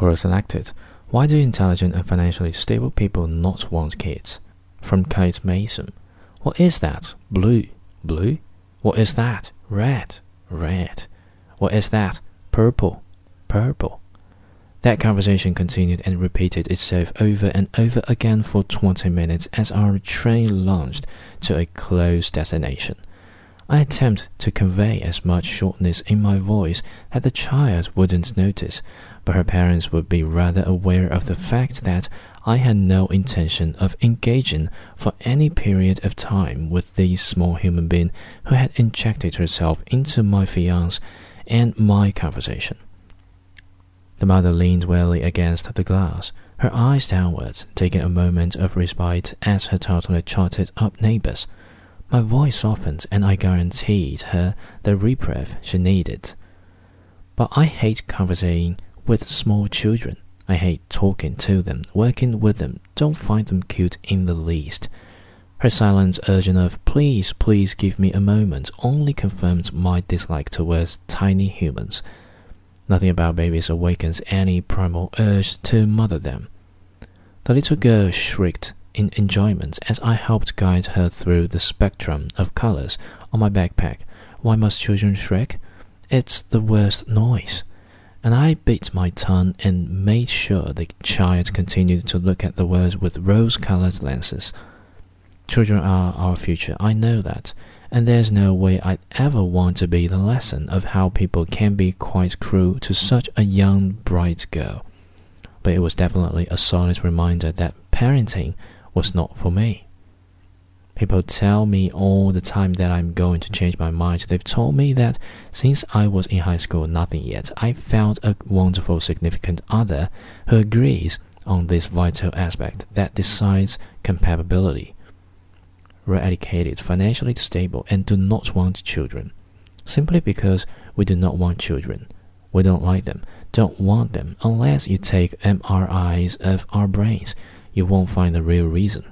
Quora selected, Why do intelligent and financially stable people not want kids? From Kaite Mason. What is that? Blue. Blue? What is that? Red. Red. What is that? Purple. Purple. That conversation continued and repeated itself over and over again for 20 minutes as our train launched to a close destination. I attempt to convey as much shortness in my voice that the child wouldn't notice, but her parents would be rather aware of the fact that I had no intention of engaging for any period of time with this small human being who had injected herself into my fiance and my conversation. The mother leaned wearily against the glass, her eyes downwards, taking a moment of respite as her toddler trotted up neighbors. My voice softened, and I guaranteed her the reprieve she needed. But I hate conversing with small children. I hate talking to them, working with them, don't find them cute in the least. Her silent urging of, please, please give me a moment, only confirmed my dislike towards tiny humans. Nothing about babies awakens any primal urge to mother them. The little girl shrieked in enjoyment as I helped guide her through the spectrum of colors on my backpack. Why must children shriek? It's the worst noise. And I bit my tongue and made sure the child continued to look at the words with rose colored lenses. Children are our future, I know that and there's no way I'd ever want to be the lesson of how people can be quite cruel to such a young, bright girl. But it was definitely a solid reminder that parenting was not for me. People tell me all the time that I'm going to change my mind. They've told me that since I was in high school, nothing yet, I found a wonderful, significant other who agrees on this vital aspect that decides compatibility We're educated, financially stable, and do not want children. Simply because we do not want children. We don't like them, don't want them. Unless you take MRIs of our brains, you won't find the real reason.